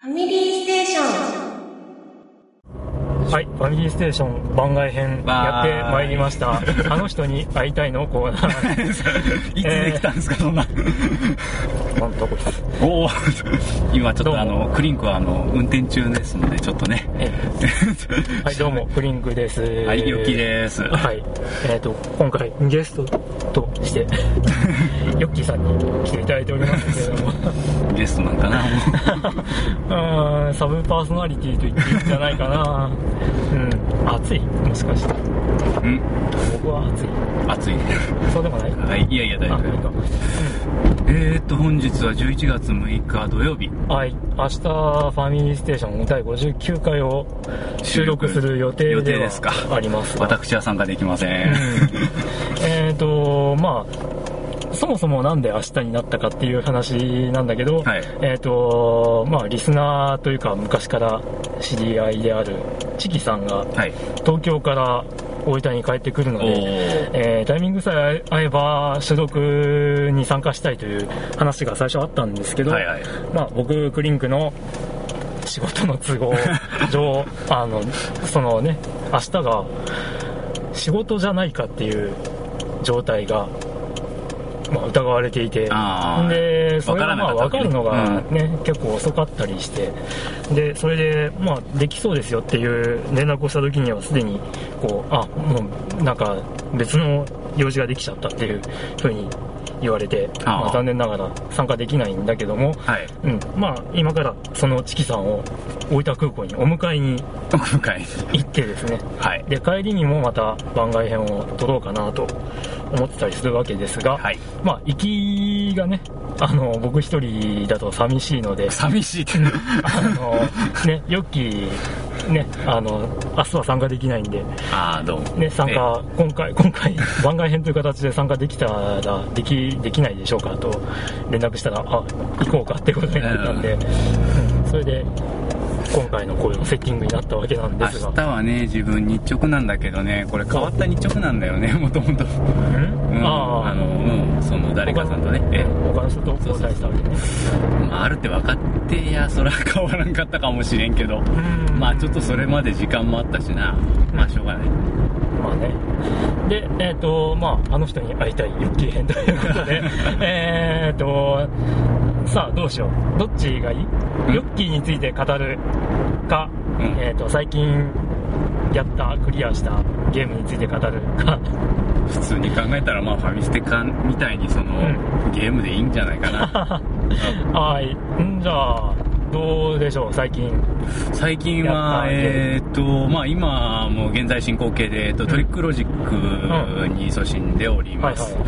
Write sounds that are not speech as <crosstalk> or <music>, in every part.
ファミリーステーション。はい、ファミリーステーション番外編やってまいりました。<laughs> あの人に会いたいの？コーナー。<laughs> いつできたんですか、そんな。なんとこおお今ちょっとあの、クリンクはあの、運転中ですので、ちょっとね。え <laughs> はい、どうも、クリンクです。はい、ヨッキーです。はい、えっ、と、今回ゲストとして、ヨッキーさんに来ていただいておりますけれども、ゲストなんかな、もうーんサブパーソナリティと言っていいんじゃないかな。うん、暑い？もしかして。う。うん、僕は暑い。暑いね。そうでもない？はい、いやいや、大丈夫。えーっと、本日は11月6日土曜日。はい、明日ファミリーステーション第59回を収録する予定予定でですかはありますが私は参加できません。えっとまあそもそもなんで明日になったかっていう話なんだけど、はいえっ、とまあリスナーというか昔から知り合いであるチキさんがはい。東京から大分に帰ってくるので。えータイミングさえ合えば所属に参加したいという話が最初あったんですけど、はいはい。まあ、僕クリンクの仕事の都合上 <laughs> あのそのね明日が仕事じゃないかっていう状態が、まあ、疑われていて。でそれがまあ分わかるのがなかったね、結構遅かったりして。でそれで、まあ、できそうですよっていう連絡をした時にはすでにこうあもうなんか別の用事ができちゃったっていうふうに言われてまあ、残念ながら参加できないんだけども、はい。うん、まあ今からそのチキさんを大分空港にお迎えに。<laughs> 行ってですね。はい。で帰りにもまた番外編を撮ろうかなと思ってたりするわけですが、はい。まあ行きがねあの僕一人だと寂しいので寂しいって。あのねヨッキーねあの明日は参加できないんでああ、どうも。ね、参加、今回、今回、番外編という形で参加できたら、でき、できないでしょうかと連絡したら、あ、行こうかってことになったんで、うん、それで、今回のこういうセッティングになったわけなんですが。明、日はね、自分日直なんだけどね、これ変わった日直なんだよね、もともと。うん。うん、ああの、うん、その誰かさんとね、え他の人と交代したわけね。まあ、あるって分かってや、そら変わらんかったかもしれんけど、うん。まあちょっとそれまで時間もあったしな、まあしょうがない。まあね。で、えっ、と、まあ、あの人に会いたいヨッキー編ということで、<laughs> えっと、さあ、どうしよう。どっちがいい、うんヨッキーについて語るか、うんえっ、と、最近やった、クリアしたゲームについて語るか、普通に考えたら、まあファミステ缶みたいにその、うゲームでいいんじゃないかな。<laughs> はい。んじゃあ、どうでしょう、最近。最近は、えーっと、まあ今も現在進行形で、えっと、トリックロジックに勤しんでおります。は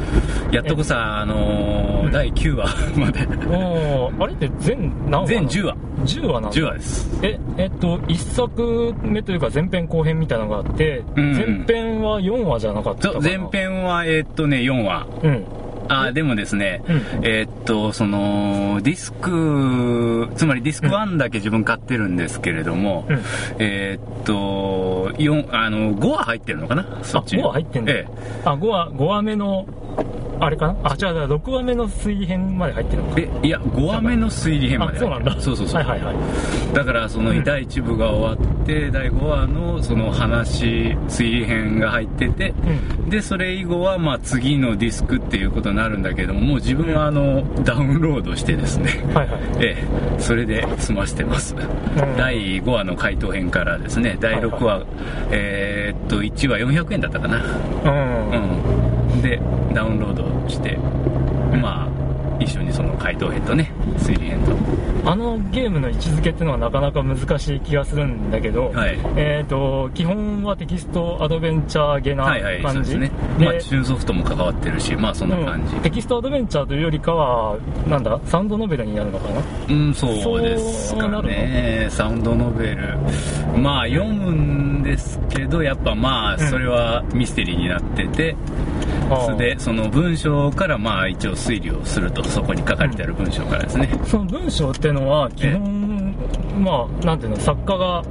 いやっとこさ、あのーうん第9話 <laughs> まで。おーあれって全何話全10話。10話なんだ10話です。え、えっと、一作目というか前編後編みたいなのがあって、うん前編は4話じゃなかったかな？前。編は、えーっとね、4話。うん。あ、でもですね、うん。えーっと、その、ディスク、つまりディスク1だけ自分買ってるんですけれども、うん。えーっと、4、あの、5話入ってるのかな？そっちに5話入ってんだ。えあ、5話、5話目の、あれかな？あ、じゃあ、6話目の推理編まで入ってるのかえ。え、いや、5話目の推理編まあ、で。そうなんだ。そうそうそう。はいはいはい。だから、その、うん第1部が終わって、第5話の、その話、推理編が入ってて、うん。で、それ以後は、まあ、次のディスクっていうことになるんだけども、もう自分は、あの、ダウンロードしてですね、はいはい。<laughs> ええ、それで済ましてます。うん第5話の回答編からですね、第6話、えーっと、1話400円だったかな。うん。うん。で、ダウンロードして、まあ、一緒にその回答編とね、推理編と。あのゲームの位置づけっていうのはなかなか難しい気がするんだけど、はいえっ、と、基本はテキストアドベンチャーゲなはいはい、そう感じ、ですね。でまあ、チュンソフトも関わってるし、まあ、そんな感じうん。テキストアドベンチャーというよりかは、なんだ、サウンドノベルになるのかな？うん、そうですかね。サウンドノベル。まあ、読むんですけど、やっぱまあ、うんそれはミステリーになってて、あーそれで、その文章からまあ、一応推理をすると、そこに書かれてある文章からですね。その文章っていうのは基本、まあなんていうの作家が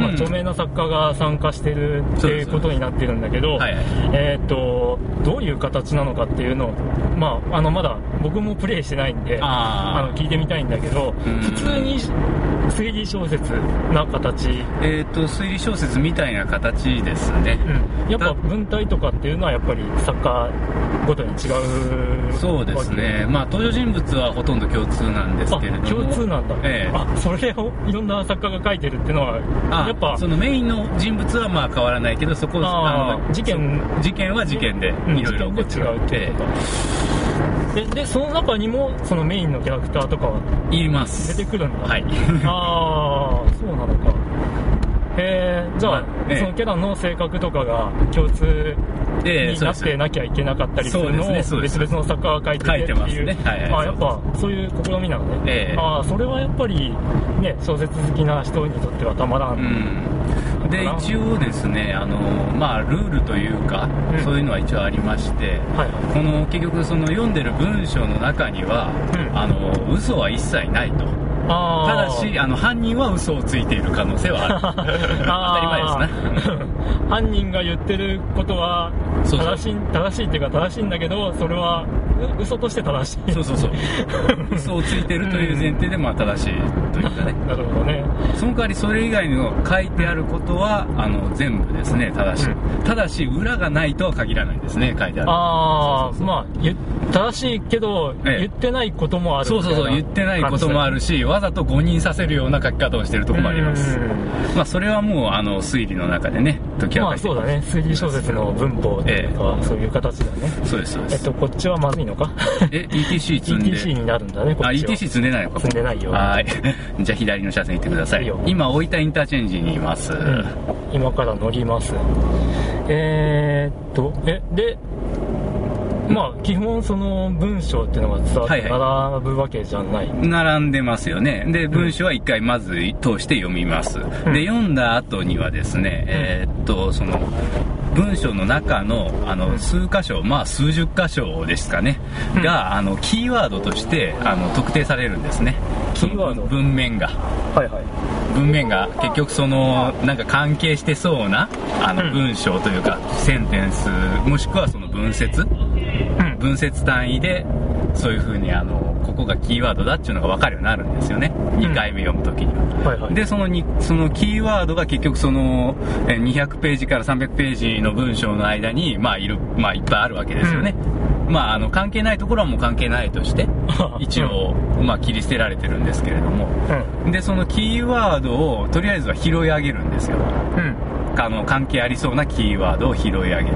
まあ、うん。著名な作家が参加してるっていうことになってるんだけど、はいはい。えーっとどういう形なのかっていうのを、まあ、あのまだ僕もプレイしてないんでああの聞いてみたいんだけどうん。普通に推理小説な形、えっ、と推理小説みたいな形ですね、うん、やっぱ文体とかっていうのはやっぱり作家ごとに違うそうですね、まあ、登場人物はほとんど共通なんですけれども。あ共通なんだ、ええ。あそれをいろんな作家が書いてるっていうのはあやっぱそのメインの人物はまあ変わらないけどそこあー。の事件そ事件は事件でうん。いろいろ違うって。ででその中にもそのメインのキャラクターとかは言います。出てくるんだはい。<laughs> ああそうなのかへえじゃあ、まあええ。そのキャラの性格とかが共通になってなきゃいけなかったりするのを別々の作家が書いててっていう。ね。はいはい。あやっぱそういう試みなのね、ええ。ああそれはやっぱりね小説好きな人にとってはたまらん、うん、で一応ですねあの、まあ、ルールというか、うん。そういうのは一応ありましてはいはい。この結局その読んでる文章の中には、うん。あの嘘は一切ないとただしあの犯人は嘘をついている可能性はある。<laughs> 当たり前ですねね犯人が言ってることは正しい正しいっていうか正しいんだけどそれはう嘘として正しい。そうそうそう。<laughs> 嘘をついてるという前提でまあ正しいというかね。なるほどね。その代わりそれ以外の書いてあることはあの全部ですね正しい、うただし裏がないとは限らないですね書いてある。ああまあ言正しいけど、ええ。言ってないこともあるそうそうそう言ってないこともあるしわざと誤認させるような書き方をしてるところもあります。うん。まあそれはもうあの推理の中でね解き明まかしてあそうだね。推理小説の文法とか、そういう形だね。そうですそうです、えっとこっちはまずいのか？え ETC 積んで。ETC になるんだねこあっちは。ETC 積んでないのか。積んでないよ。はい。<laughs> じゃあ左の車線行ってください。いいよ。今大分インターチェンジにいます、うん、今から乗ります。えー、っとえでまあ基本その文章っていうのが伝わってはいは並ぶわけじゃない、並んでますよね。で、文章は一回まず通して読みます。で、読んだ後にはですね、えーっと、その、文章の中の、あの、数箇所、まあ、数十箇所ですかね、うん。が、あの、キーワードとして、あの、特定されるんですね。キーワード。文面が。はいはい。文面が結局そのなんか関係してそうなあのうん。文章というかセンテンスもしくはその文節うん。分節単位でそういう風にあのここがキーワードだっていうのが分かるようになるんですよね。2回目読むときに。は。はいはい。でそのにそのキーワードが結局そのえー200ページから300ページの文章の間にまあいるまあいっぱいあるわけですよね、まああの関係ないところはもう関係ないとして <laughs> 一応まあ切り捨てられてるんですけれども。うん。でそのキーワードをとりあえずは拾い上げるんですよ。うん。あの関係ありそうなキーワードを拾い上げる。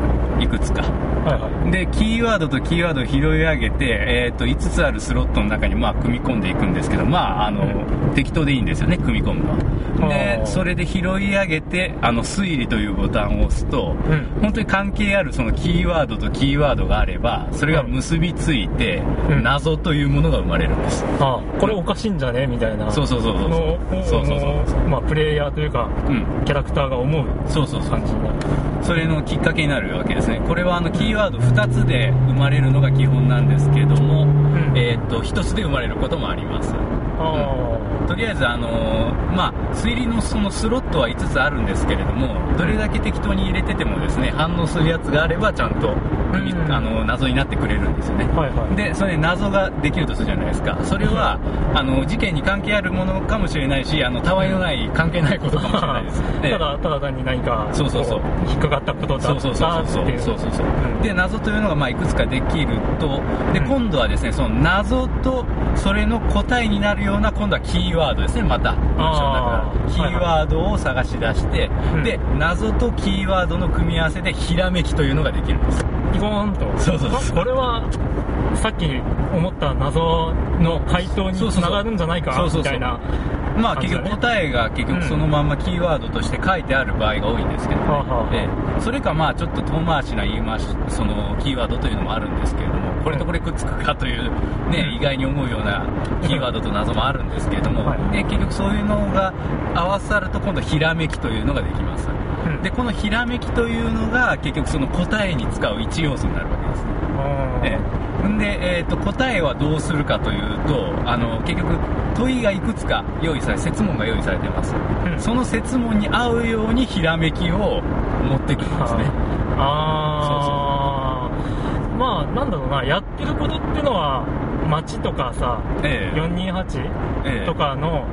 いくつか。はいはい。でキーワードとキーワードを拾い上げて、えー、と5つあるスロットの中にまあ組み込んでいくんですけどまああの、適当でいいんですよね組み込むのは。でそれで拾い上げてあの推理というボタンを押すと、うん。本当に関係あるそのキーワードとキーワードがあればそれが結びついて、うん。謎というものが生まれるんです。あこれおかしいんじゃねみたいな。そうそうそうそう。のそうそうそうまあプレイヤーというかうん。キャラクターが思うそうそうそう。感じになる。それのきっかけになるわけですね。これはあのキーワード2つで生まれるのが基本なんですけども、ん。えー、と1つで生まれることもありますあとりあえずあのーまあ推理のそのスロットは5つあるんですけれどもどれだけ適当に入れててもですね反応するやつがあればちゃんと、うん。あの謎になってくれるんですよね。あはいはい。でそれで謎ができるとするじゃないですか。それはあの事件に関係あるものかもしれないしあのたわいのない関係ないことかもしれないですで <laughs> ただただ単に何かそうそうそう。こ引っかかったことだそうそうそう。そうそうそうそう。うん。で謎というのがまあいくつかできるとでうん。今度はですねその謎とそれの答えになるような今度はキーワードですね。また。文章の中キーワードを探し出して、うん。で謎とキーワードの組み合わせでひらめきというのができるんです。ピコーンと。そうそうそう。あこれはさっき思った謎の回答につながるんじゃないか？みたいなまあ結局答えが結局そのまんまキーワードとして書いてある場合が多いんですけど、ね。はあはあええ。それかまあちょっと遠回しな言い回しそのキーワードというのもあるんですけれどもこれとこれくっつくかというね意外に思うようなキーワードと謎もあるんですけれども、はいで結局そういうのが合わさると今度ひらめきというのができます。うん。でこのひらめきというのが結局その答えに使う一要素になるわけです。あー。えんで、えー、と答えはどうするかというとあの結局問いがいくつか用意され設問が用意されてます、うん。その設問に合うようにひらめきを持ってくるんですね。ああまあなんだろうなやってることってのは街とかさええ。え428え。とかの、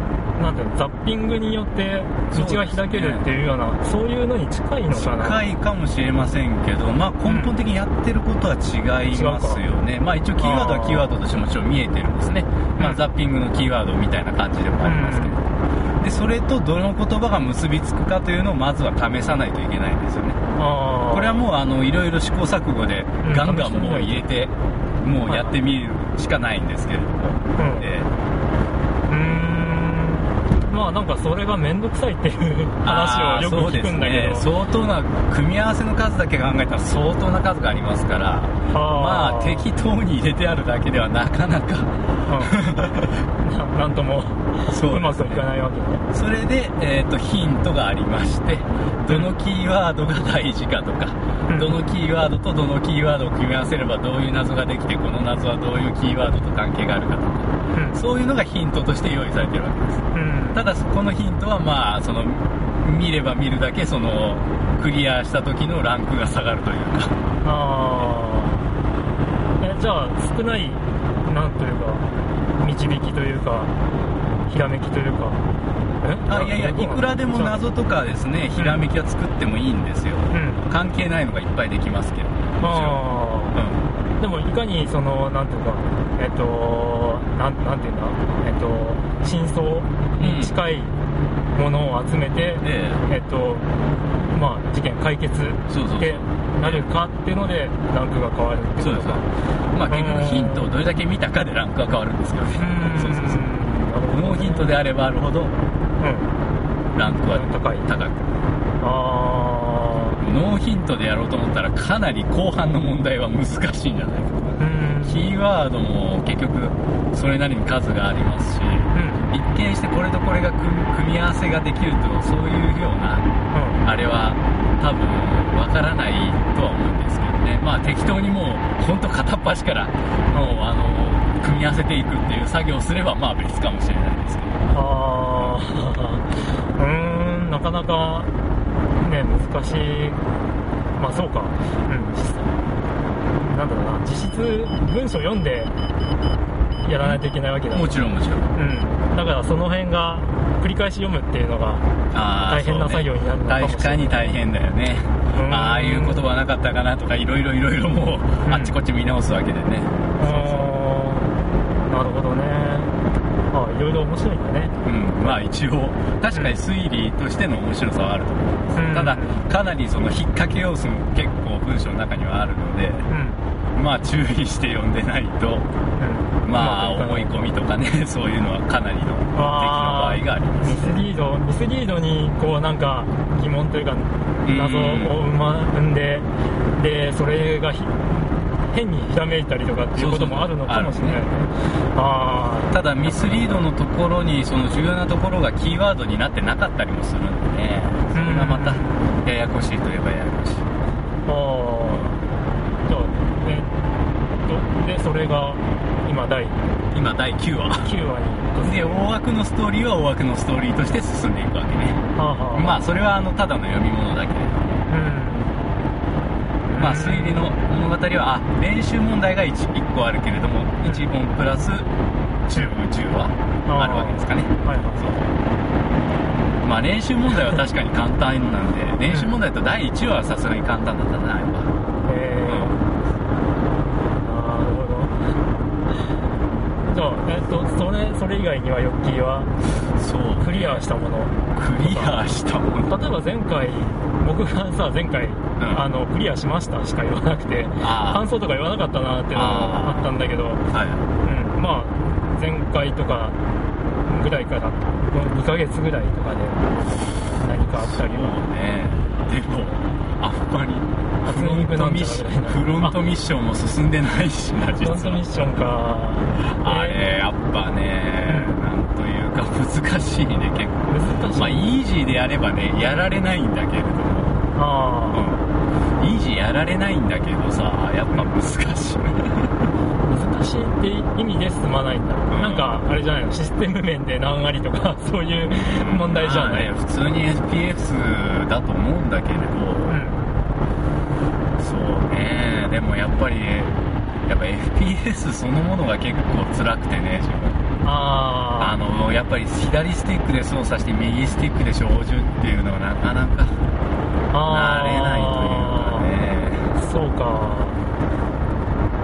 なんていうのザッピングによって道が開けるっていうようなそう,、いうのに近いのかな。近いかもしれませんけど、まあ、根本的にやってることは違いますよね、まあ、一応キーワードはキーワードとしてもちろん見えてるんですね、まあ、うん。ザッピングのキーワードみたいな感じでもありますけど、でそれとどの言葉が結びつくかというのをまずは試さないといけないんですよね。これはもうあのいろいろ試行錯誤でうん。ガンガンもう入れてもうやってみるしかないんですけれども、うん。えうーんまあなんかそれが面倒くさいっていう話をよく聞くんだけど、ね、相当な組み合わせの数だけ考えたら相当な数がありますから。まあ適当に入れてあるだけではなかなか。うん。な <laughs> なんともそうまくいかないわけね。それで、えー、とヒントがありましてどのキーワードが大事かとか、うん。どのキーワードとどのキーワードを組み合わせればどういう謎ができてこの謎はどういうキーワードと関係があるかとかうん。そういうのがヒントとして用意されてるわけです。うん。ただこのヒントはまあその見れば見るだけそのクリアした時のランクが下がるというか。ああえじゃあ少ないなんというか導きというかひらめきというか。え？あいやいやいくらでも謎とかですねひらめきは作ってもいいんですよ。うん。関係ないのがいっぱいできますけどもちろん。ああでもいかにそのなんていうかえっとなんなんていうんだ？えっと真相に近いものを集めて、ええ。っとまあ事件解決でなるかっていうのでランクが変わるってそうです。まあ結局ヒントをどれだけ見たかでランクが変わるんですけどね。<laughs> そうそうそうノーヒントであればあるほどうん。ランクは高い。高く。あノーヒントでやろうと思ったらかなり後半の問題は難しいんじゃないかと。キーワードも結局それなりに数がありますしうん。一見してこれとこれが組み組み合わせができるとそういうようなうん。あれは多分わからないとは思うんですけどね。まあ適当にもう本当片っ端からもうあの組み合わせていくっていう作業をすればまあ別かもしれないですけど。ああ <laughs> うーんなかなかね難しい。まあそうか。うん実際。なんだろうな。実質文章読んでやらないといけないわけだ。もちろんもちろん。うん。だからその辺が繰り返し読むっていうのが大変な作業になるのかもしれない。確かに大変だよね。うん。ああいう言葉なかったかなとかいろいろいろいろもう、ん。あっちこっち見直すわけでね。あーなるほどね。あいろいろ面白いんだね。うん。まあ一応確かに推理としての面白さはあると思う。んです、うん。ただかなりその引っ掛け要素も結構文章の中にはあるのでうん。まあ注意して読んでないとうん。まあ思い込みとかね <laughs> そういうのはかなりの敵の場合がありまミすスリードミスリードにこうなんか疑問というかうん。謎を生んででそれがひ変にひらめいたりとかっていうこともあるのかもしれない。ねあただミスリードのところにその重要なところがキーワードになってなかったりもするんでね。それがまたややこしいといえばややこしい。ーあー。じゃあえっとでそれが今第今第9話。9話に。で大枠のストーリーは大枠のストーリーとして進んでいくわけね。はあはあ。まあそれはあのただの読み物だけれど。うんまあ推理の物語はあ練習問題が 1, 1個あるけれども1本プラス中部10話あるわけですかね。はいはい。まあ練習問題は確かに簡単なんで練習問題と第1話はさすがに簡単だったなやっぱえー、なるほどじゃあえっとそれ以外にはヨッキーはそうクリアしたもの。クリアしたもの。例えば前回僕がさ前回、ん。あのクリアしましたしか言わなくて感想とか言わなかったなっていうのがあったんだけど、はい。うん、まあ前回とかぐらいから2ヶ月ぐらいとかで何かあったりは。ね。でもあんまりフロントミッション。フロントミッションも進んでないしな実フロントミッはションか。あれやっぱねなんというか難しいね結構。難しい、まあイージーでやればねやられないんだけれども。あうん。イージーやられないんだけどさやっぱ難しい。あ難しいって意味で進まないんだ、ん。なんかあれじゃないの？システム面で何割とか <laughs> そういう問題じゃない、まあね、普通に FPS だと思うんだけれど、うんね。でもやっぱりやっぱ FPS そのものが結構辛くてね自分。ああのやっぱり左スティックで操作して右スティックで照準っていうのがなかなか慣れないというかね。そうか。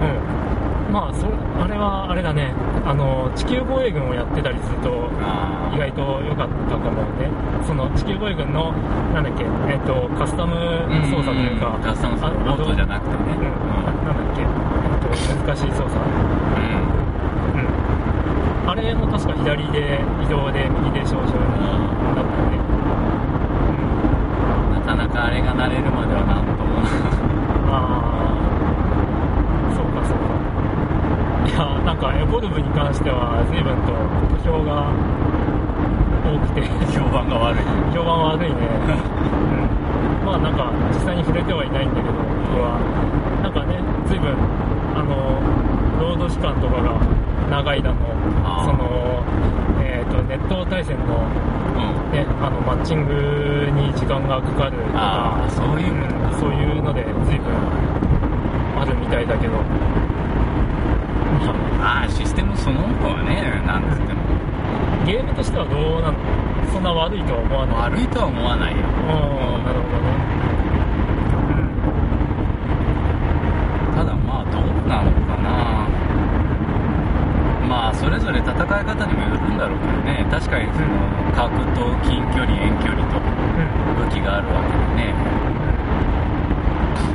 うん。まあそあれはあれだね。あの地球防衛軍をやってたりするとあ意外と良かったかもねその地球防衛軍のなんだっけえっ、とカスタム操作というか、カスタム操作じゃなくてね。うん、なんだっけ、えっと、難しい操作。うん。うん。あれも確か左で移動で右で照準になったねなかなかあれが慣れるまではなんとも。<laughs> ああそうかそうか。いやなんかエボルブに関しては随分と不評が多くて <laughs> 評判が悪い。評判悪いね、うん、まあなんか実際に触れてはいないんだけど僕は。なんかね随分あのロード時間とかが長いだのそのえっ、とネット対戦のうん。ね、あのマッチングに時間がかかるとかああそういううんそういうので随分あるみたいだけど、まああシステムそのものはねなんつってもあ、ゲームとしてはどうなの？そんな悪いとは思わない。悪いとは思わないよ。うんなるほどね。ただまあどうなのかな。まあそれぞれ戦い方にもよるんだろうけどね。確かにその角と近距離遠距離とうん。武器があるわけでね。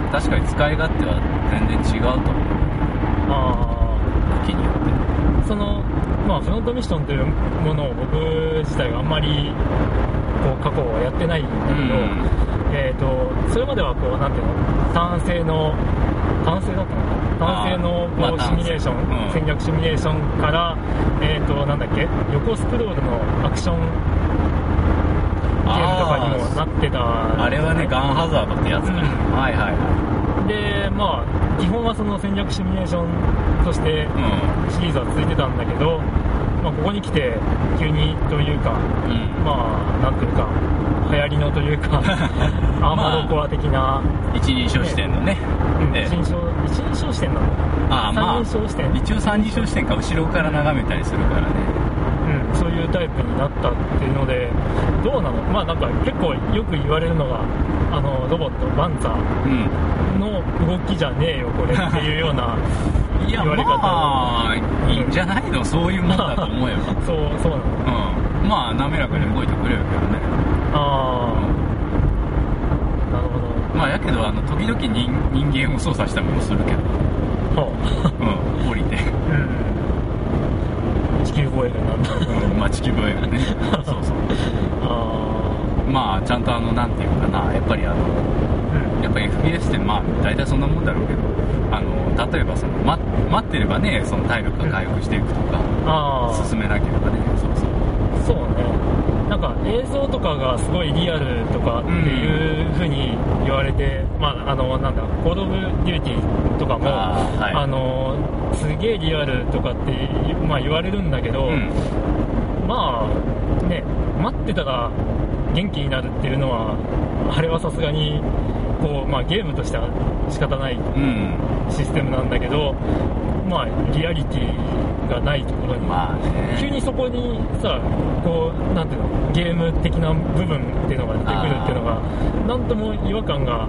確かに使い勝手は全然違うと思う。あ武器によって。あそのまあフロントミッションというものを僕自体があんまりこう過去はやってないんだけど、えー、とそれまではこうなんていうの単性の単性だったのかな？単性のこう、シミュレーション、単性。うん。戦略シミュレーションから、えー、となんだっけ横スクロールのアクションゲームとかにもなってた。あれはねガンハザードってやつだ、うん。はいはいはでまあ基本はその戦略シミュレーションとしてシリーズは続いてたんだけど、まあ、ここに来て急にというかうん。まあなんていうか流行りのというか <laughs> アーマードコア的な、一人称視点のね、うんええ。一人称一人称視点なの。ああまあ三人称視点、一応三人称視点か後ろから眺めたりするからねタイプになったっていうのでどうなの？まあなんか結構よく言われるのがあのロボットバンザーうん。の動きじゃねえよこれっていうような <laughs> 言われ方。まあいいんじゃないの？そういうもんだと思えば <laughs> そうそうなの。うん。まあ滑らかに動いてくれるけどね。ああなるほど。まあやけどあの時々人人間を操作したりもするけど。はうん。降りて。あうん地球防衛軍なんだうんまあ地球防衛がね。<laughs> そうそう。あまあちゃんとあのなんていうかな。やっぱりあのあうん。やっぱ FPS ってまあ大体そんなもんだろうけどあの例えばその待待ってればねその体力が回復していくとかああ進めなければね。そうそう。そうね映像とかがすごいリアルとかっていう風に言われて、まああのなんだコード・オブ・デューティーとかもあーはい。あのすげえリアルとかって、まあ、言われるんだけど、うん。まあね待ってたら元気になるっていうのはあれはさすがにこう、まあ、ゲームとしては仕方ないうん。システムなんだけどまあリアリティがないところに、まあね。急にそこにさこうなんていうのゲーム的な部分っていうのが出てくるっていうのがなんとも違和感が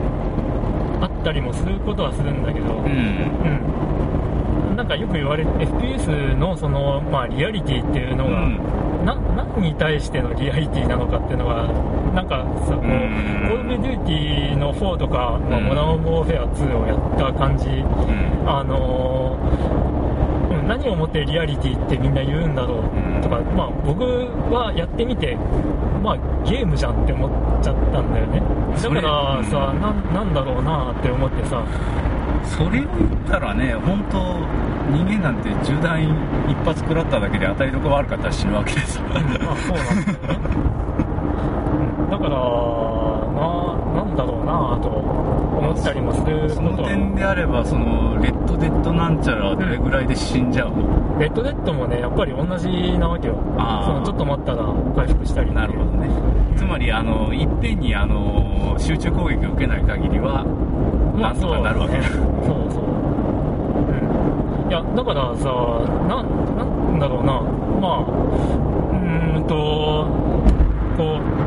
あったりもすることはするんだけど、うん。うん、なんかよく言われ FPS のその、まあ、リアリティっていうのが、うん。な何に対してのリアリティなのかっていうのがなんかさこう、うん。コール・オブ・デューティーの4とか、まあうん。モダン・オブ・ウォーフェア2をやった感じ、うん。あのーうん何をもってリアリティってみんな言うんだろうとか、まあ、僕はやってみて、まあ、ゲームじゃんって思っちゃったんだよね。だからさ、うん。なんなんだろうなって思ってさ。それを言ったらね本当人間なんて銃弾一発食らっただけで当たりどころ悪かったら死ぬわけですよまあそうなんですよね、うん。だからったりもするその点であればそのレッド・デッド・なんちゃらはどれぐらいで死んじゃうの、レッドデッドもねやっぱり同じなわけよ。あー。そのちょっと待ったら回復したりなるほどね。つまりあのいっぺんにあの集中攻撃を受けない限りはまあなんとかなるわけそうね。そうそう。うん。いやだからさななんだろうな。まあうーんとこう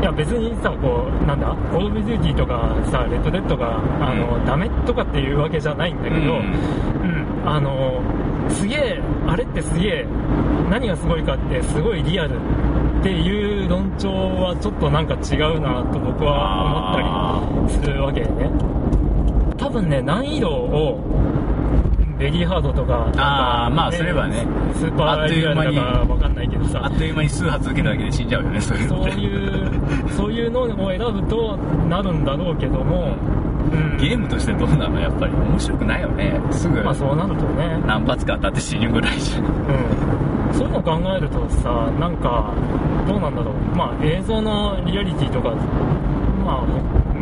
いや別にさこうなんだコール・オブ・デューティーとかさレッド・デッドがあの、うん。ダメとかっていうわけじゃないんだけど、うん。うん、あのすげえあれってすげえ何がすごいかってすごいリアルっていう論調はちょっとなんか違うなと僕は思ったりするわけでね。多分ね難易度をベリーハードとかあーまあそれはね。スーパーリアルだかわかんないけどさ。あっという間に数発受けるだけで死んじゃうよねそういうのそういうのを選ぶとなるんだろうけども、うん、ゲームとしてどうなのやっぱり面白くないよね。すぐまあそうなるとね。何発か当たって死ぬぐらいじゃん。うん、そういうのを考えるとさなんかどうなんだろう。まあ映像のリアリティとかまあほ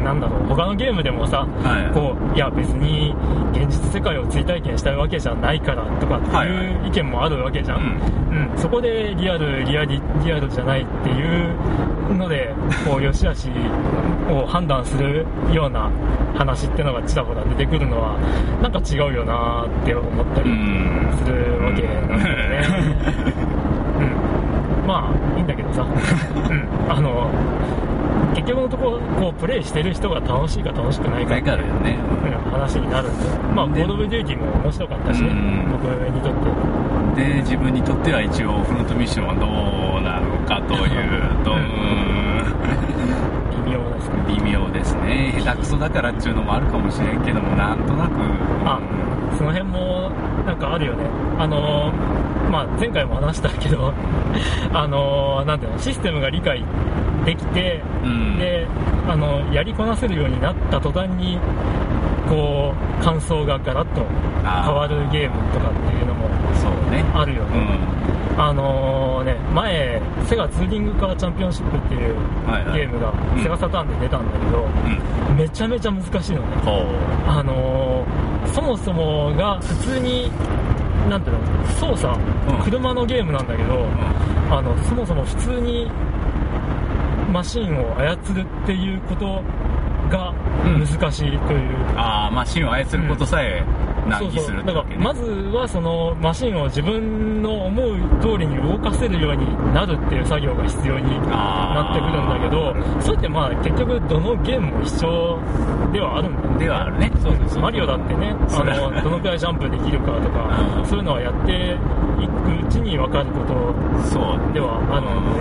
なんだろう他のゲームでもさ、はいこういや別に現実世界を追体験したいわけじゃないからとかってはいはいいう意見もあるわけじゃん、うんそこでリアルリアリリアルじゃないっていうのでこう <laughs> 良し悪しを判断するような話ってのがちらほら出てくるのはなんか違うよなって思ったりうんするわけなんだよね。<laughs> うん。まあ、いいんだけどさ。うん。あの、結局のところ、こう、プレイしてる人が楽しいか楽しくないかだからよねうん、話になるんで。まあ、コでード・オブ・デューティーも面白かったしねうん、僕にとって。で自分にとっては一応フロントミッションはどうなのかというとう微妙ですね。微妙ですね下手くそだからっていうのもあるかもしれんけどもなんとなくあ、その辺も、なんかあるよね。あのー、まあ、前回も話したけど、<laughs> あのー、なんていうの、システムが理解できて、うん。であのやりこなせるようになった途端にこう感想がガラッと変わるゲームとかっていうのもあるよね、うん。あのね前セガツーリングカーチャンピオンシップっていうゲームがうん。セガサターンで出たんだけど、うん。めちゃめちゃ難しいのね。あのーそもそもが普通になんていうの操作、うん。車のゲームなんだけど、あのそもそも普通にマシンを操るっていうことがうん。難しいという、ああマシンを操ることさえ難儀するってだかわけね。らまずはそのマシンを自分の思う通りに動かせるようになるっていう作業が必要になってくるんだけどそれってまあ結局どのゲームも一緒ではあるんだよね。ではあるね。そうです。マリオだってねあのどのくらいジャンプできるかとかうんそういうのはやっていくうちに分かることそう。ではあるので、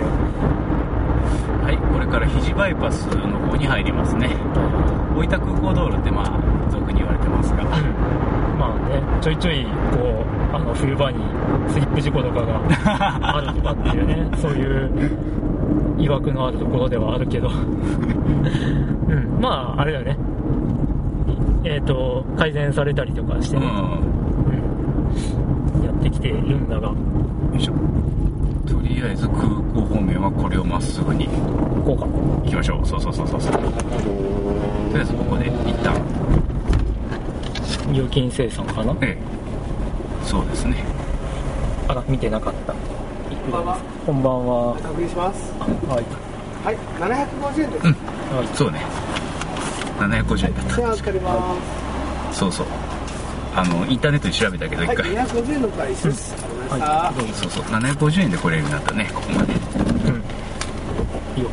はいこれから肘バイパスの方に入りますね。大分空港道路ってまあ俗に言われてますが。うん。まあねちょいちょいこうあの冬場にスリップ事故とかがあるとかっていうね <laughs> そういう曰くのあるところではあるけど。うん。まああれだよね。えっ、と改善されたりとかしてね、うん。うん。やってきているんだが。よいしょとりあえず空港方面はこれをまっすぐにこうか。行きましょう。そうそうそうそうそう。とりあえずここで一旦。預金生産かな？ええ。そうですね。あら見てなかった。こんばんは。確認します。はい。はい、750円です。はい。そうね。750円だっでは預かりまたそうそう。あのインターネットで調べたけどす。はい、一回、250円のプライスです。うございまは。い。そうそう。750円で来れるようになったねここまで。うん。いいよ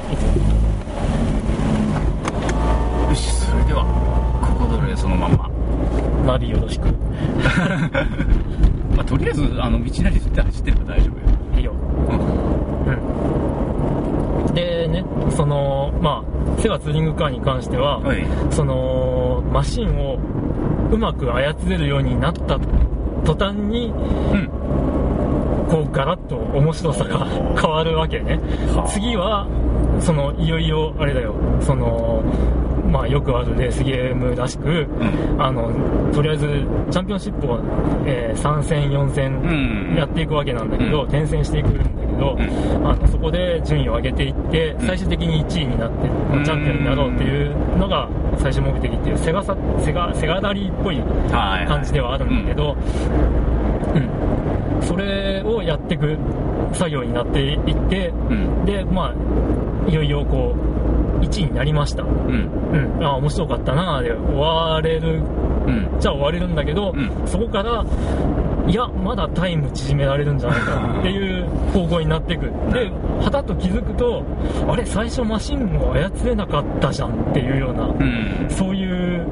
よしそれではここ道路でそのまんま。ナビよろしく。<laughs> まあとりあえずあの道なりって走ってれば大丈夫よ。いいよ。うん。でねそのまあセガツーリングカーに関しては、はい。そのマシンをうまく操れるようになった途端にうんこうガラッと面白さが <laughs> 変わるわけね。はあ。次はそのいよいよあれだよ。そのまあよくあるレースゲームらしく、うん。あのとりあえずチャンピオンシップを、え3戦4戦うん。やっていくわけなんだけど、うん。転戦していくんだけどど、うん。あのそこで順位を上げていってうん。最終的に1位になって、まあチャンピオンになろうっていうのが最終目的っていうセガサセガセガダリーっぽいはい。感じではあるんだけど、うんそれをやっていく作業になっていってうん。でまあいよいよこう1位になりました、うん。うん、あ面白かったなで終われるうん。じゃあ終われるんだけど、うん。そこからいやまだタイム縮められるんじゃないかっていう方向になっていく。ではたっと気づくとあれ最初マシンを操れなかったじゃんっていうような、うん。そういう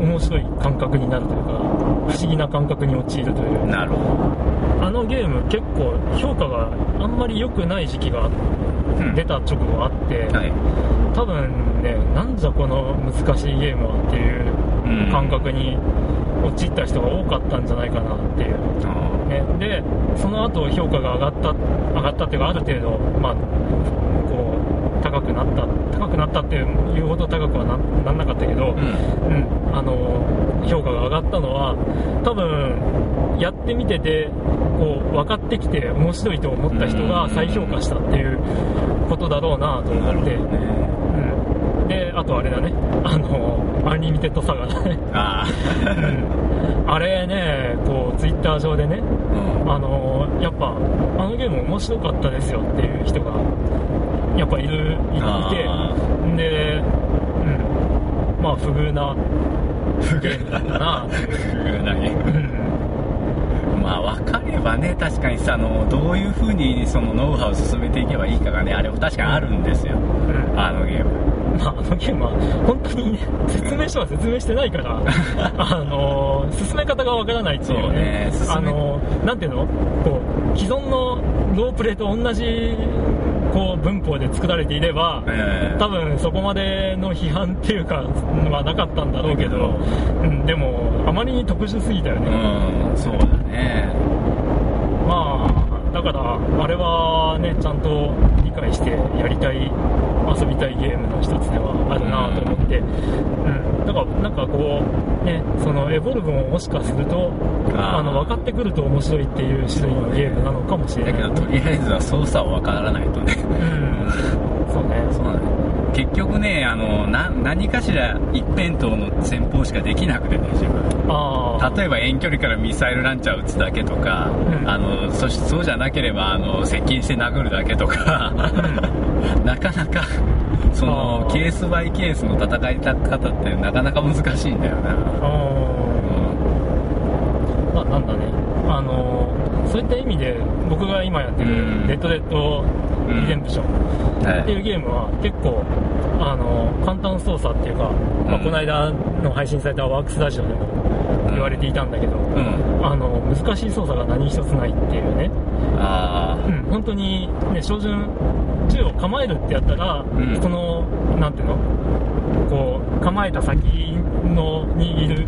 面白い感覚になるというか不思議な感覚に陥るという。なるほあのゲーム結構評価があんまり良くない時期がどうん。出た直後あって、はい。多分ねなんじゃこの難しいゲームはっていううん。感覚に陥った人が多かったんじゃないかなっていう、あね、でその後評価が上がった上がったっていうかある程度まあ高くなった高くなったっていうほど高くはななんなかったけど、ーうん。うん、あの評価が上がったのは多分やってみててこう分かってきて面白いと思った人が再評価したっていうことだろうなと思って、うん、であとあれだね。あのアンリミテッドサガだね。あうん。あれねこうツイッター上でねあのやっぱあのゲーム面白かったですよっていう人がやっぱいるいいてあで、うん、まあ不遇なゲームな。んだな。っていう、何うん。まあ分かればね確かにさあのどういうふうにそのノウハウを進めていけばいいかがねあれも確かにあるんですよ。うん。あのゲーム。まあ、あのゲームは本当にね説明書は説明してないから <laughs> あの進め方がわからないっていうそうね進めあのなんていうの？こう既存のロープレと同じこう文法で作られていれば、ええ。多分そこまでの批判っていうかはなかったんだろうけど、うん、でもあまりに特殊すぎたよね、うんそうだね。まあだからあれはねちゃんと理解してやりたい遊びたいゲームの一つではあるなと思って、うん、だからなんかこうねそのエボルブももしかするとあの分かってくると面白いっていう種類のゲームなのかもしれない。だけどとりあえずは操作を分からないとね。うん。そうね。そうなんだ。よ結局ねあのな何かしら一辺倒の戦法しかできなくてね自分。例えば遠距離からミサイルランチャー撃つだけとか、うん。あのそしそうじゃなければあの接近して殴るだけとか、<laughs> なかなかそのケースバイケースの戦い方ってなかなか難しいんだよな、あー。まあなんだね。あのそういった意味で僕が今やってるうん「レッド・デッド・リデンプション」はっていうゲームは結構あの簡単操作っていうか、まあ、うん。この間の配信されたワークスラジオでも言われていたんだけど、うん。あの難しい操作が何一つないっていうね、あうん、本当に、ね、照準構えるってやったら、ん。そのなんていうの？こう構えた先のにいる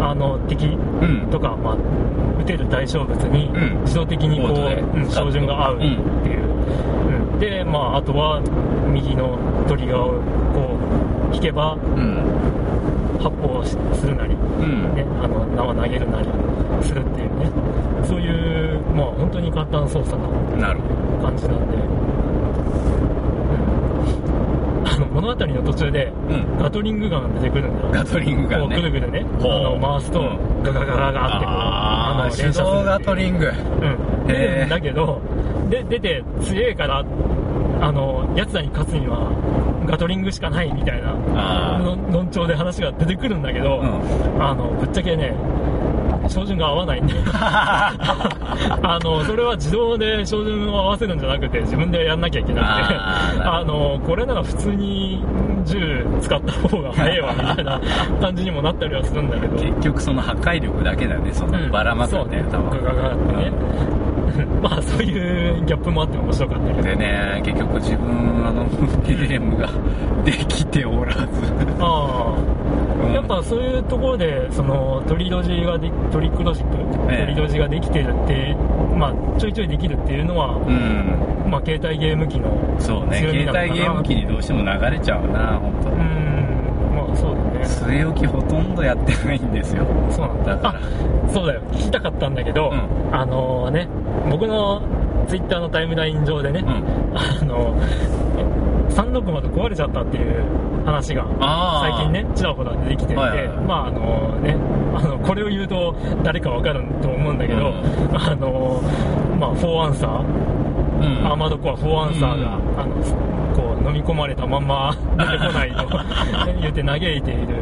あの敵あうん。とか、まあ、撃てる対象物にうん。自動的にこう、うん照準が合うっていう、うん。で、まあ、あとは右のトリガーをこう引けばうん。発砲しするなり、うん。ね、あの縄投げるなりするっていうね。そういう、まあ、本当に簡単操作ななるほ感じなんで、うんあの物語の途中でガトリングガンが出てくるんだよ。ガトリングガンね。こうぐるぐるね。回すとうん。ガガガガガってこうあの連射する。動ガトリング。うん、出るんだけどで出て強えからあの奴らに勝つにはガトリングしかないみたいなあの論調で話が出てくるんだけど、うん。あのぶっちゃけね照準が合わないんで。<laughs> あのそれは自動で照準を合わせるんじゃなくて自分でやんなきゃいけなくて。あのこれなら普通に銃使った方が早いわみたいな感じにもなったりはするんだけど。結局その破壊力だけだよねそのばらまくそうねん多分ガガガってね、<laughs> まあそういうギャップもあって面白かったけど。でね結局自分あのゲームができておらず。あうんあやっぱそういうところでそのトリロジーがでトリックロジック、ええ。トリロジーができてるってまあちょいちょいできるっていうのは、うん。まあ携帯ゲーム機のそうね。携帯ゲーム機にどうしても流れちゃうな本当うーん。まあそうだね。据え置きほとんどやってないんですよ。そうなんだ。だから。あそうだよ。聞きたかったんだけど、うあのね僕のツイッターのタイムライン上でね、うん。あの360壊れちゃったっていう話が最近ねちらほら出てきてて、はいはいはい。まああのねあのこれを言うと誰かわかると思うんだけど、うん。あのまあ4アンサー、うん。アーマードコア4アンサーが、うん。あのこう飲み込まれたまんま <laughs> 出てこないと言って嘆いている、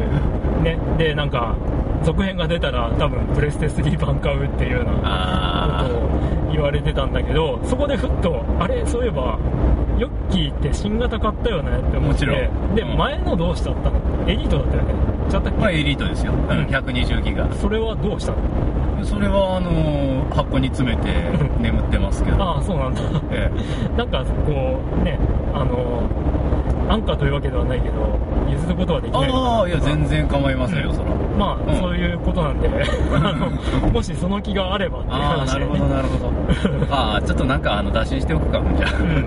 ね、でなんか続編が出たら多分プレステ3版買うっていうようなあことを言われてたんだけどそこでふっとあれ？そういえばヨッキーって新型買ったよねって思って。もちろん。で、うん。前のどうしちゃったの？エリートだったよね。ちゃったっけ、まあエリートですよ、うん。うん120ギガ。それはどうしたの？それはあのー箱に詰めて眠ってますけど。ああそうなんだ。えなんかこうねあの安価というわけではないけど譲ることはできえない。ああいや全然構いませんよ、うん。そら。まあ、うん。そういうことなんで。<laughs> あのもしその気があればっていうああ話で、ねなるほどなるほど。<laughs> ああちょっとなんかあの打診しておくかもじゃうん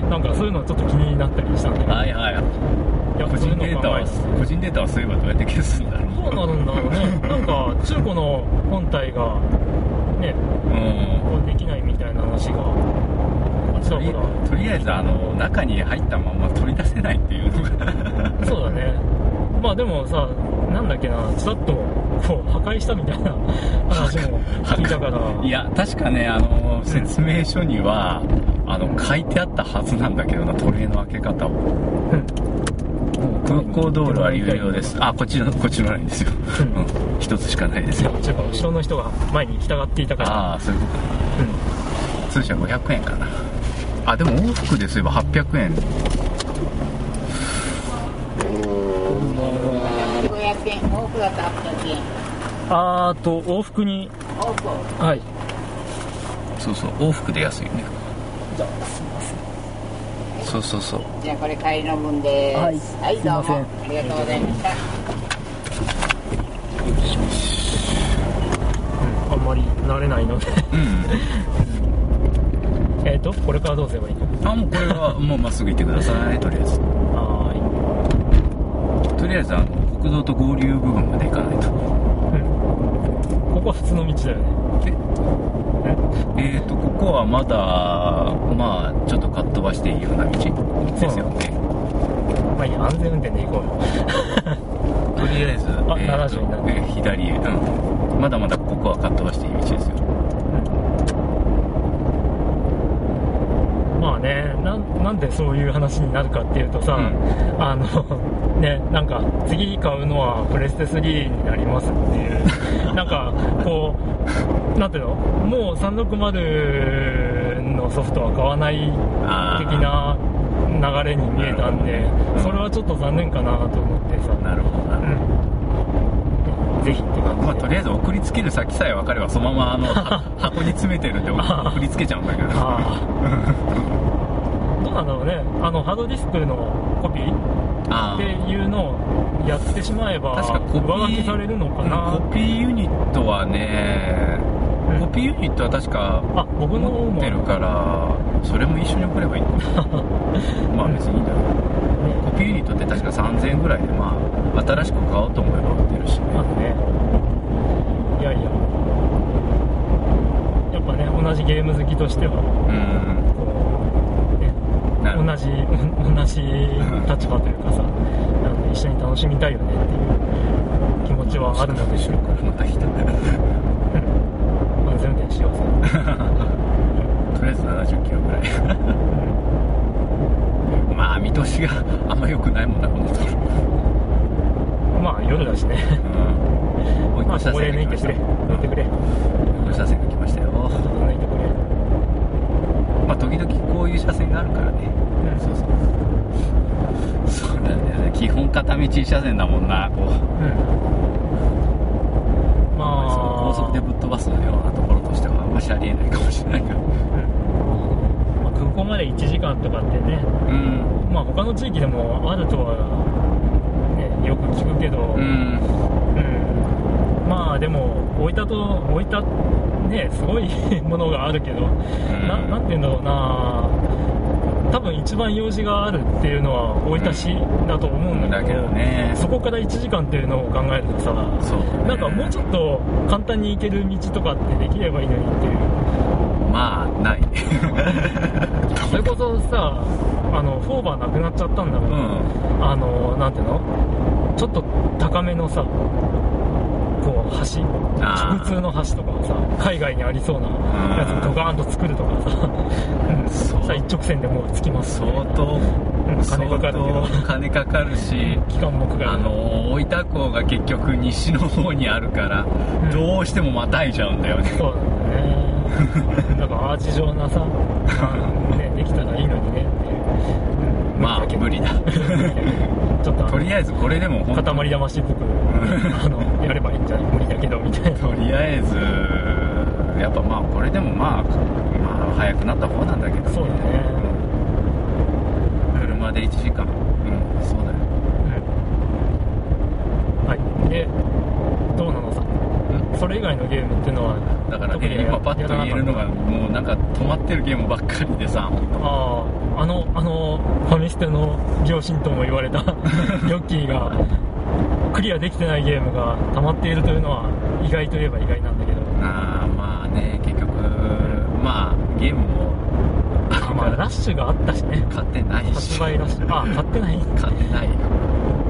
ね、なんかそういうのちょっと気になったりしたんだけど、あはい。はいいや個人データは個人データはそういえばどうやって消すんだろうどうなるんだろうね。なんか中古の本体がねうん。できないみたいな話が。とりとりあえずあの中に入ったまま取り出せないっていうのが。<laughs> そうだね。まあでもさなんだっけな。ちらっとこう破壊したみたいな <laughs> 話も聞いたから。いや確かねあの説明書にはあの書いてあったはずなんだけどなトレーの開け方を。うん空港道路は有料です。あこっちのこっちのラインですよ、一つしかないですよ。ちょっと後ろの人が前に行きたがっていたから。ああそういうことか。うん。通社500円かな。あでも往復ですれば800円。500円、多くだと800円。あーと往復に。多く。はい。そうそう往復で安いよねじゃあすいませんそうそうそう。じゃあこれ帰りの分です。はい。はい、どうも。すいません。ありがとうございました。うんあんまり慣れないので。うん。<laughs> えっとこれからどうすればいいの？あもうこれはもうまっすぐ行ってくださいとりあえず。はとりあえずあの国道と合流部分まで行かないと。うん、ここは普通の道だよねえーとここはまだまあちょっとかっ飛ばしていいような道ですよね。まあいいや安全運転で行こうよ。<laughs> とりあえずあえーと70になる。えー左へうん。まだまだここはかっ飛ばしていい道ですよ。まあねなんなんでそういう話になるかっていうとさ、うん。あのねなんか次買うのはプレステ3になりますっていう。なんかこうなんていうの？もう360のソフトは買わない的な流れに見えたんでうんそれはちょっと残念かなと思ってさ。なるほどなうん。ぜひって感じ。でまあ、とりあえず送りつける先さえ分かればそのままあのは <laughs> 箱に詰めてるんで送送りつけちゃうんだけど。どうなんだろうね。あのハードディスクのコピーあっていうのをやってしまえば確かコピー上書きされるのかうんな、コピーユニットはね、うんコピーユニットは確かあ僕の持ってるからそれも一緒に送ればいい。<laughs> まあ別にいいんだけどコピーユニットって確か3000円ぐらいでまあ新しく買おうと思えば売ってるしね。まあね。いやいや。やっぱね同じゲーム好きとしてはうん。ね同じ <laughs> 同じ立場というかさ一緒に楽しみたいよねっていう気持ちはあるのでしょうからまた来たうん安全運転しようぜ <laughs> とりあえず70キロぐらい。<laughs> まあ見通しが <laughs> あんま良くないもんなこのところまあ夜だしね。うん。追いまあ越し車ここで抜いてくれ。抜いてくれ。追い越し車線が来ましたよ。抜いてくれ。まあ時々こういう車線があるからね。うんそうそう。そうなんだよね。基本片道一車線だもんなこう。うん。まあ高速でぶっ飛ばすようなところとしありえないかもしれないから。うん。まあ、空港まで1時間とかってね。うん。まあ他の地域でもあるとは、ね、よく聞くけど、うん。うん。まあでも置いたと置いたねすごいものがあるけど、ななんて言うんだろうな多分一番用事があるっていうのは置いたしだと思うんだけど,、ね。そこから1時間っていうのを考えるとさなんかもうちょっと簡単に行ける道とかってできればいいのにっていう。まあない。<laughs> それこそさあのフォーバーなくなっちゃったんだけど、うん。あのなんていうの？ちょっと高めのさこう橋。普通の橋とかさ海外にありそうなやつうんドカーンと作るとかさ,、うん、さ一直線でもう着きます。相当うん金相かかる金かかるし期間もかかる。あの大分港が結局西の方にあるから、うん。どうしてもまたいじゃうんだよね。そうなんだね。<laughs> だからアーチ状なさ、<laughs> ね、できたらいいのにねってまあ無理だ。<laughs> ちょっととりあえずこれでも塊魂っぽくあのやればいいんじゃない？無理だけどみたいな。とりあえずやっぱまあこれでもまあ、まあ、早くなった方なんだけど、そうだね。車で1時間。うんそうだよ。うん。はい。でどうなのさ？それ以外のゲームっていうのはだからね今パッと言えるのがもうなんか止まってるゲームばっかりでさ。あああのあのファミステの両親とも言われた <laughs> ヨッキーがクリアできてないゲームが溜まっているというのは意外といえば意外なんだけど。当ああまあね結局まあゲームもあまあ <laughs> ラッシュがあったしね。買ってないし。発売ラッシュ。あ買ってない。買ってない。<laughs> よ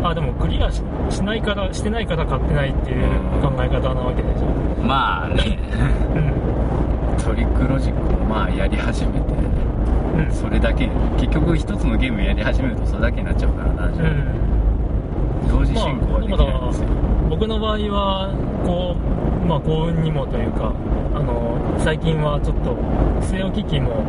あでもクリアししないからしてないから買ってないっていう考え方なわけでしょ。まあね。うん。トリックロジックもまあやり始めてうん。それだけ。結局一つのゲームやり始めるとそれだけになっちゃうからな、うん同時進行はできないんです。よ、僕の場合はこう、まあ、幸運にもというかあの最近はちょっと据え置き機も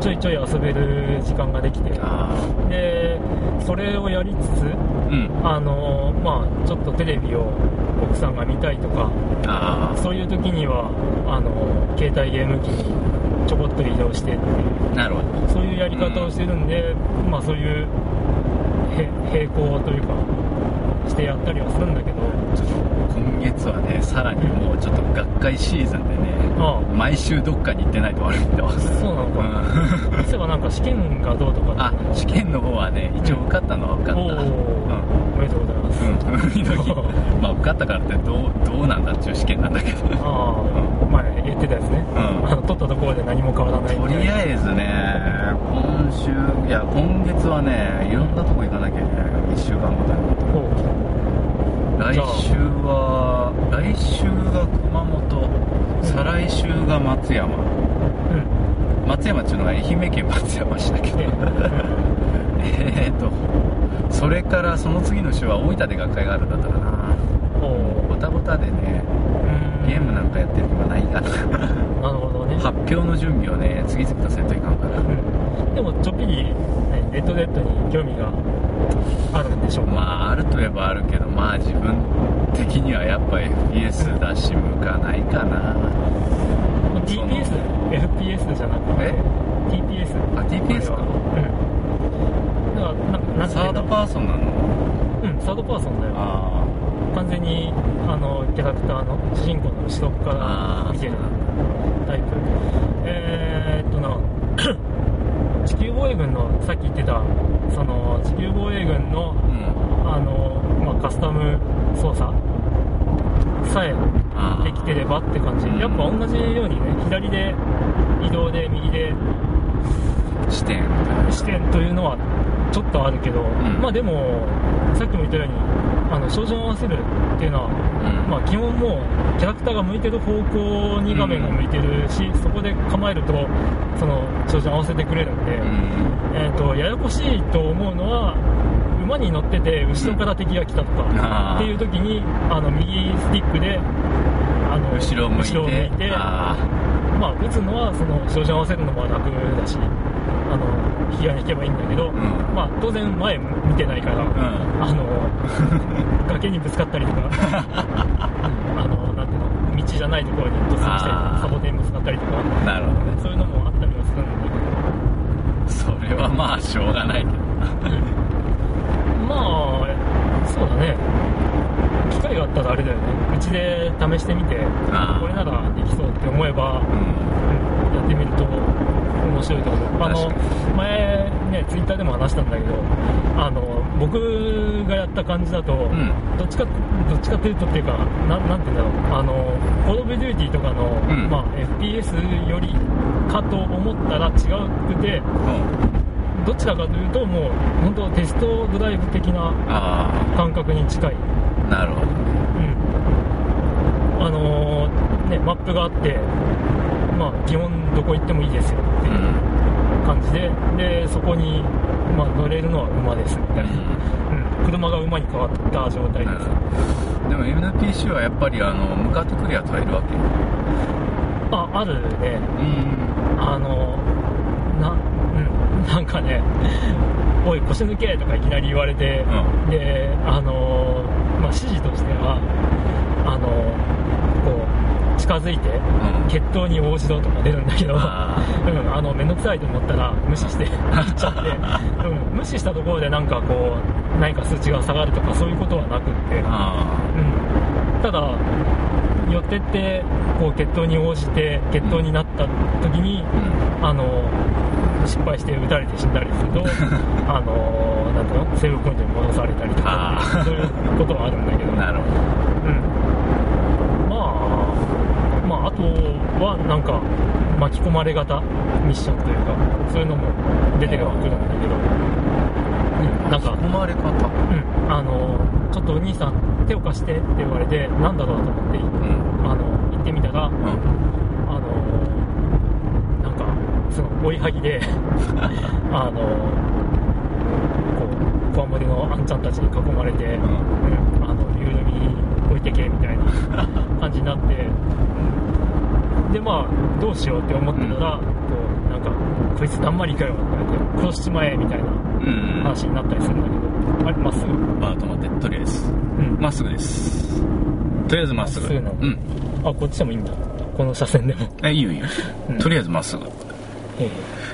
ちょいちょい遊べる時間ができてあでそれをやりつつあうん。あの、まあ、ちょっとテレビを奥さんが見たいとかあそういう時にはあの携帯ゲーム機にちょこっと移動してっていうあなるほど。そういうやり方をしてるんで、まあそういうへ並行というかしてやったりはするんだけど。ちょっと今月はねさらにもうちょっと学会シーズンでねあ毎週どっかに行ってないと悪いんだわあそうなのか。な、うん。そういえばなんか試験がどうとか。あ試験の方はね一応受かったのは受かった。おお、おめでとうございます、うん。<laughs> まあ受かったからってどうどうなんだっていう試験なんだけど。ああ。前言ってたやつね、うん。<laughs> 取ったところで何も変わらないとりあえずね今週いや今月はねいろんなとこ行かなきゃいけないから1週間ごとに。来週は来週が熊本再来週が松山。うん。松山っていうのは愛媛県松山市だけど。え <laughs> えーっとそれからその次の週は大分で学会があるんだったかな。ごたごたでねうん。ゲームなんかやってる暇ないかな。なるほどね。発表の準備をね次々とせんといかんから。うんでもちょっぴりねレッドデッドに興味があるんでしょうか、まああるといえばあるけどまあ自分的にはやっぱ FPS だし向かな。いかな TPS、FPS じゃなくてえ？TPS あ TPS か。うん。だからななんてサードパーソンなの？うんサードパーソンだよ。あ完全にあのキャラクターの主人公の後ろから見てる。タイプえー、っとな地球防衛軍のさっき言ってたその地球防衛軍のあの、まあ、カスタム操作さえできてればって感じ。うん。やっぱ同じようにね左で移動で右で視点。視点というのはちょっとあるけど、ん。まあでもさっきも言ったようにあの照準を合わせるっていうのは、うんまあ基本もうキャラクターが向いてる方向に画面が向いてるし、そこで構えるとその照準合わせてくれるんで、うん。えー、とややこしいと思うのは馬に乗ってて後ろから敵が来たとか、っていう時にあの右スティックであの後ろを向いて。向いてあまあ、打つのはその照準合わせるのも楽だしあの引き金引けばいいんだけど、ん。まあ、当然前見てないから、ん。あの <laughs> 崖にぶつかったりとか <laughs> あのなんていうの道じゃないところに突入したりとあー。かサボテンにぶつかったりとかあなるほどね。そういうのもあったりはするんだけど。それはまあしょうがないけど。まあそうだね。機会があったらあれだよね。うちで試してみてこれならできそうって思えば、うん。うんやってみると面白いと思う。あの前ねツイッターでも話したんだけどあの僕がやった感じだと、ん。どっちかどっちかというとっていうかななんて言うんだろう。あのコード・オブ・デューティーとかの、ん。まあ、FPS よりかと思ったら違くてどちらかというともう本当テストドライブ的なあ感覚に近い。あなるほどうん。あのーね、マップがあって、まあ、基本どこ行ってもいいですよっていう感じで、でそこに、まあ、乗れるのは馬ですみたいな、うん、車が馬に変わった状態です、でも MNPC はやっぱりあの向かってくるやつはいるわけ？ああるね。うん。あのな,、うん、なんかね「おい腰抜け!」とかいきなり言われて、うであのーまあ、指示としてはあの近づいて、ん。決闘に応じろとか出るんだけど、あ <laughs> うん、あの面倒くさいと思ったら無視して <laughs> 行っちゃって、うん、無視したところでなんかこう何か数値が下がるとかそういうことはなくって、あうん、ただ寄ってってこう決闘に応じて決闘になった時に、あの失敗して撃たれて死んだりすると <laughs> あのなんていうの？セーブポイントに戻されたりとかそういうことはあるんだけど、あなるほうん、はなん。か巻き込まれ型ミッションというかそういうのも出てはくるん。だけど、うん、なん。かど込まれ方うん、あのちょっとお兄さん。手を貸してって言われてなん。だろうと思ってうん。あの行ってみたらあのなん。かその追いはぎであのこうコアモリのあん。ちゃん。たちに囲まれて、うん、あの有料に置いてけみたいな感じになってでまあどうしようって思ってたら、こうなんかこいつだんまりかよって殺しちまえみたいなうん。話になったりするんだけどあれまっす？ぐあ止まってとりあえず。うん。まっすぐです。とりあえずまっすぐ。うん。あこっちでもいいんだ。この車線でも。えいいよいいよ。うん。とりあえずまっすぐ。え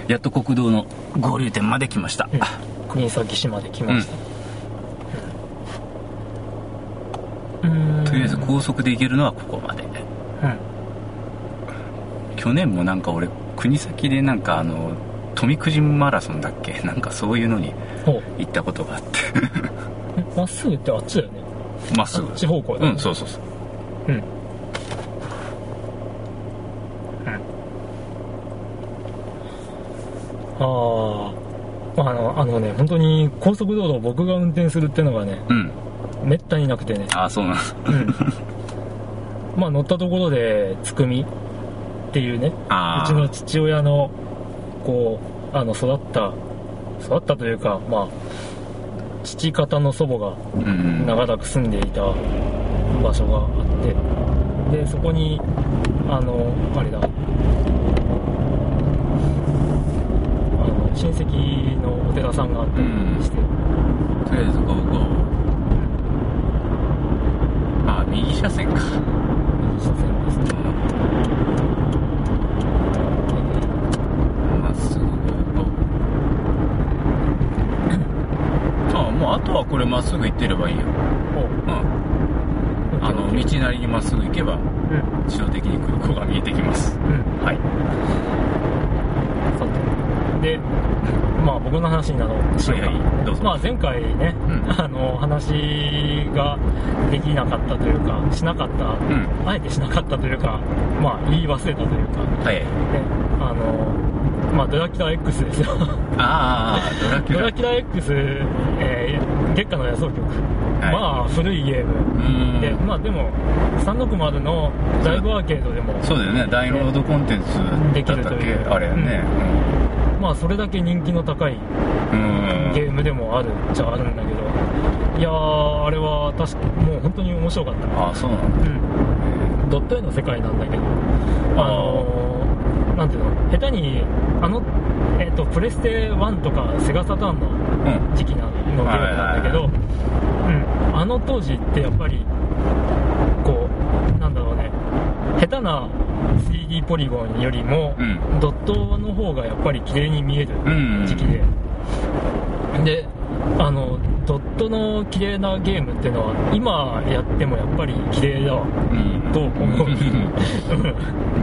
やっと国道の合流点まで来ました。えうん。国東市まで来ました。うん。とりあえず高速で行けるのはここまで。うん去年もなんか俺国先でなんかあの富くじマラソンだっけ？<laughs> なんかそういうのに行ったことがあって。えまっすぐってあっちだよね。まっすぐ。あっち方向だよね。うんそうそうそう。うん。うん。あああのあのね本当に高速道路を僕が運転するってのがねうん。めったになくてね。ああそうなんだ。うん。<laughs> まあ乗ったところでつくみっていうねうちの父親のこうあの育った育ったというかまあ父方の祖母がうん長らく住んでいた場所があってでそこにあのあれだあの親戚のお寺さんがあったりして、とりあえずゴーゴーあ右車線か。車線ですねまっすぐゴーゴーあもうあとはこれまっすぐ行ってればいいよ。おう。うん。あの道なりにまっすぐ行けばうん。自動的に空港が見えてきます。うん。はい。さて。でまあ僕の話になろう。しようかはい。はいどうぞ。まあ前回ね、うん。あの話ができなかったというかしなかった、うん。あえてしなかったというかまあ言い忘れたというか。はいね、あの、まあ、ドラキュラ X ですよ。ああドラキュラ。ドラキュラ X、えー月下の野草曲。はい。まあ、古いゲーム。うん。で、まあでも、360のライブアーケードでも、そうだよね。ダウンロードコンテンツできるという。あれやね。まあそれだけ人気の高いうん。ゲームでもあるっちゃあるんだけど、いやー、あれは確かもう本当に面白かった。ああそうなんだ。うん。ドット絵の世界なんだけど、あのーなんていうの、下手に、あの、えっ、と、プレステ1とかセガサターンのうん。時期なのゲームなんだけど、うん、あの当時ってやっぱりこうなんだろうね。下手な 3D ポリゴンよりも、うん。ドットの方がやっぱり綺麗に見えるうん時期で、であのトの綺麗なゲームっていうのは今やってもやっぱり綺麗だわ。うん。と思う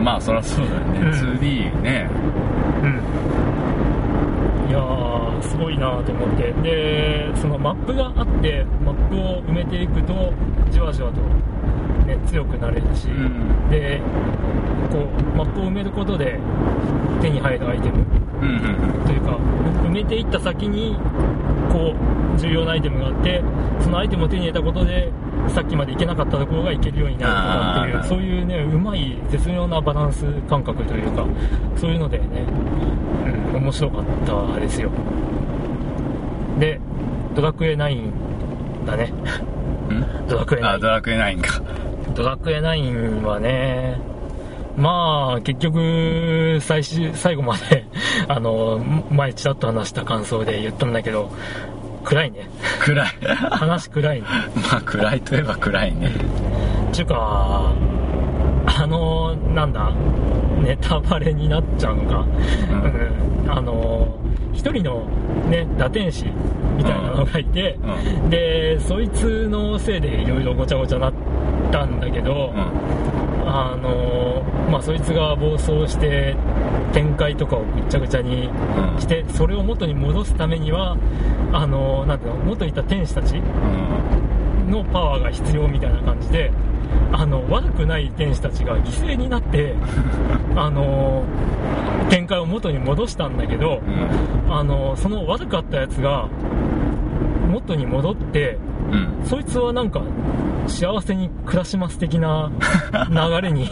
まあそりゃそうだよね、うん。2D ね。うん。いやーすごいなと思って。でそのマップがあってマップを埋めていくとじわじわと、ね、強くなれるし、うん。でこうマップを埋めることで手に入るアイテム。うんうん。というか埋めていった先にこう重要なアイテムがあってそのアイテムを手に入れたことでさっきまで行けなかったところが行けるようになるとかっていうそういうねうまい絶妙なバランス感覚というかそういうのでね、うん、面白かったですよ。でドラクエ9だね。うん？ドラクエ9あドラクエ9か。ドラクエ9はね、まあ、結局、最終、最後まで、あの、前ちらっと話した感想で言ったんだけど、暗いね。暗い話暗いね。<laughs> まあ暗いといえば暗いねちゅうか、あの、なんだ、ネタバレになっちゃうのか。うんうんあの、一人のね、打天使みたいなのがいて、うで、そいつのせいでいろいろごちゃごちゃなったんだけど、うんあのまあそいつが暴走して展開とかをぐっちゃぐちゃにうん。してそれを元に戻すためにはあのなんていうの元いた天使たちうん。のパワーが必要みたいな感じであの悪くない天使たちが犠牲になって <laughs> あの展開を元に戻したんだけどうん。あのその悪かったやつが元に戻ってうん。そいつはなんか幸せに暮らします的な流れに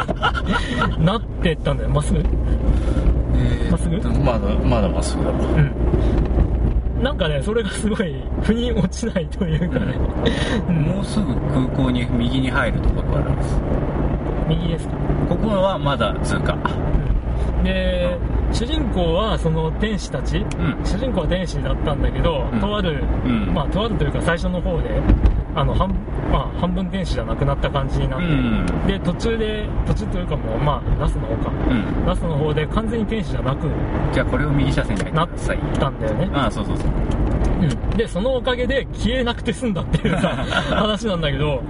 <laughs> なってったんだよ。まっすぐまっすぐ？まだまだまっすぐだわうん。なんかねそれがすごい腑に落ちないというかね、うんもうすぐ空港に右に入るところがあるんです。右ですか、ここはまだ通過。うん。で主人公はその天使たち、ん。主人公は天使だったんだけど、うん。とある、うん。まあとあるというか最初の方であの半,、まあ、半分天使じゃなくなった感じになって、うん。で途中で途中というかもうまあラスの方か、うん。ラスの方で完全に天使じゃなくじゃあこれを右車線に入なったんだよね、ああそうそうそう。うん、でそのおかげで消えなくて済んだっていうさ <laughs> 話なんだけど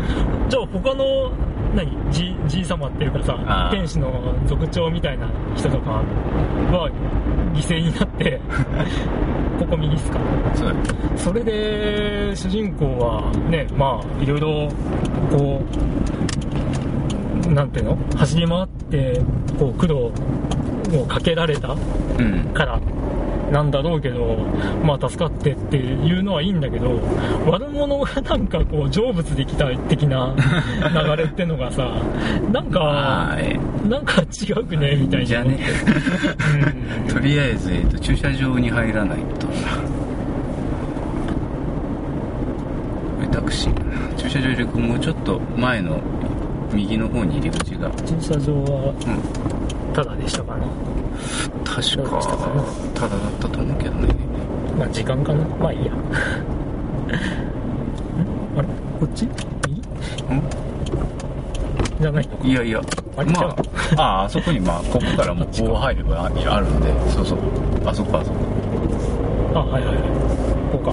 じゃあ他の何？じじい様っていうかさ天使の族長みたいな人とかは犠牲になって <laughs> ここ右っすか？そそれで主人公はねまあいろいろこうなんていうの？走り回ってこう苦労をかけられたうん。からなんだろうけど、まあ助かってっていうのはいいんだけど、悪者がなんかこう成仏できた的な <laughs> 流れってのがさ、なんか、はい。なんか違うくねみたいな。じゃあねうん。<laughs> とりあえず、えっと、駐車場に入らないと。タクシー駐車場よりもうちょっと前の右の方に入り口が。駐車場はうん。ただでしたかね。確かただだったと思うけどね。まあ時間かな？まあいいや。ん <laughs> あれ？こっち？右？じゃないのか？いやいや。あれ？まああ。ああそこにまあここからもうこう入ればああるんで。そうそう。あそこあそこあ、はいはいはい。こうか。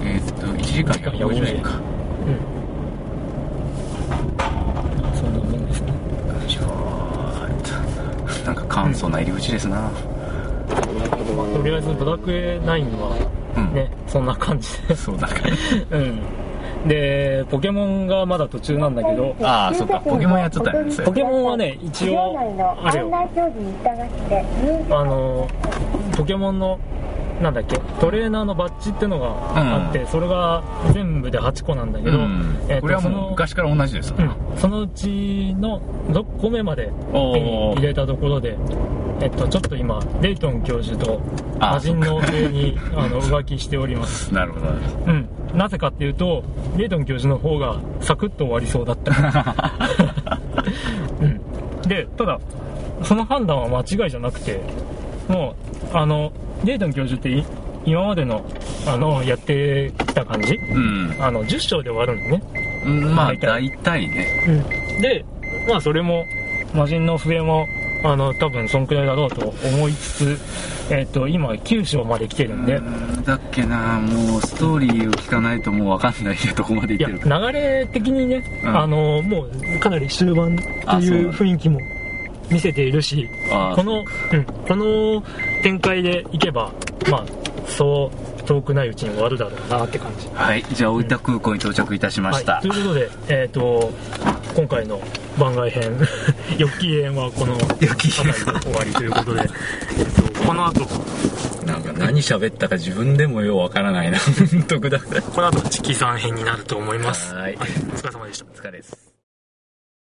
えーっと1時間150円かうん。そんなもんですね。よいしょーっとな入り口ですなとりあえずドラクエ9はうんね、そんな感じで。そうだからうん。で、ポケモンがまだ途中なんだけど、ああそうかポケモンやっとったんやねポケモンはね、一応、あるよ。あの、ポケモンの、なんだっけ、トレーナーのバッジってのがあって、それが全部で8個なんだけど、うんえっこれはそのもう昔から同じですうん、そのうちの6個目まで手に入れたところで、えっと、ちょっと今、レイトン教授とあ魔人の上に <laughs> あの浮気しております。なるほどうん。なぜかっていうと、レイトン教授の方がサクッと終わりそうだった。<laughs> うん。で、ただ、その判断は間違いじゃなくて、もう、あの、レイトン教授ってい今までの、あの、やってきた感じ？うん。あの、10章で終わるのね。うんまあ大体。大体ね。で、まあそれも、魔人の笛もあの多分そんくらいだろうと思いつつ、えっと今9章まで来てるんで、だっけなもうストーリーを聞かないともう分かんないでどこまでいってるか流れ的にね、うん。あのもうかなり終盤っていう。雰囲気も見せているしこの、うん、この展開でいけばまあそう遠くないうちに終わるだろうなって感じ。はいじゃあ大分空港に到着いたしました、はい、ということで、えっと今回の番外編ヨッキー編はこの終わりということで、えっとこの後。なんか何喋ったか自分でもようわからないな。<laughs> この後チキさん編になると思います。はい。お疲れ様でした。お疲れです。